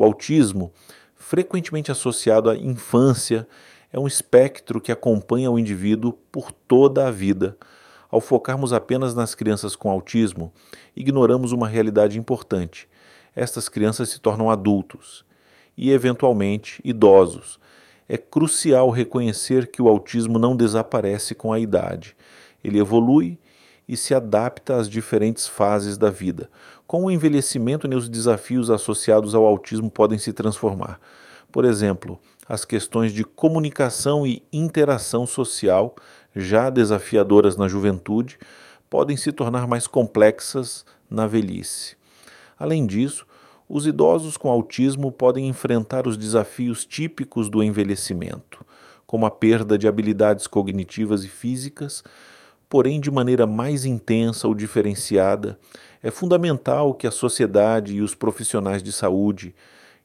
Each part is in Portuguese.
O autismo, frequentemente associado à infância, é um espectro que acompanha o indivíduo por toda a vida. Ao focarmos apenas nas crianças com autismo, ignoramos uma realidade importante. Estas crianças se tornam adultos e, eventualmente, idosos. É crucial reconhecer que o autismo não desaparece com a idade. Ele evolui e se adapta às diferentes fases da vida. Com o envelhecimento, os desafios associados ao autismo podem se transformar. Por exemplo, as questões de comunicação e interação social, já desafiadoras na juventude, podem se tornar mais complexas na velhice. Além disso, os idosos com autismo podem enfrentar os desafios típicos do envelhecimento, como a perda de habilidades cognitivas e físicas, porém de maneira mais intensa ou diferenciada. É fundamental que a sociedade e os profissionais de saúde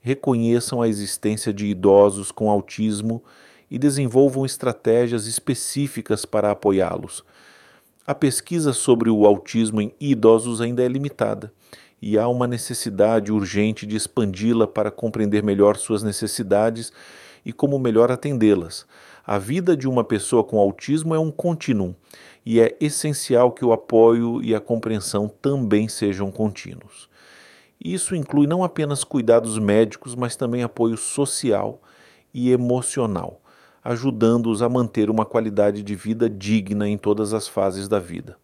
reconheçam a existência de idosos com autismo e desenvolvam estratégias específicas para apoiá-los. A pesquisa sobre o autismo em idosos ainda é limitada e há uma necessidade urgente de expandi-la para compreender melhor suas necessidades e como melhor atendê-las. A vida de uma pessoa com autismo é um contínuo e é essencial que o apoio e a compreensão também sejam contínuos. Isso inclui não apenas cuidados médicos, mas também apoio social e emocional, ajudando-os a manter uma qualidade de vida digna em todas as fases da vida.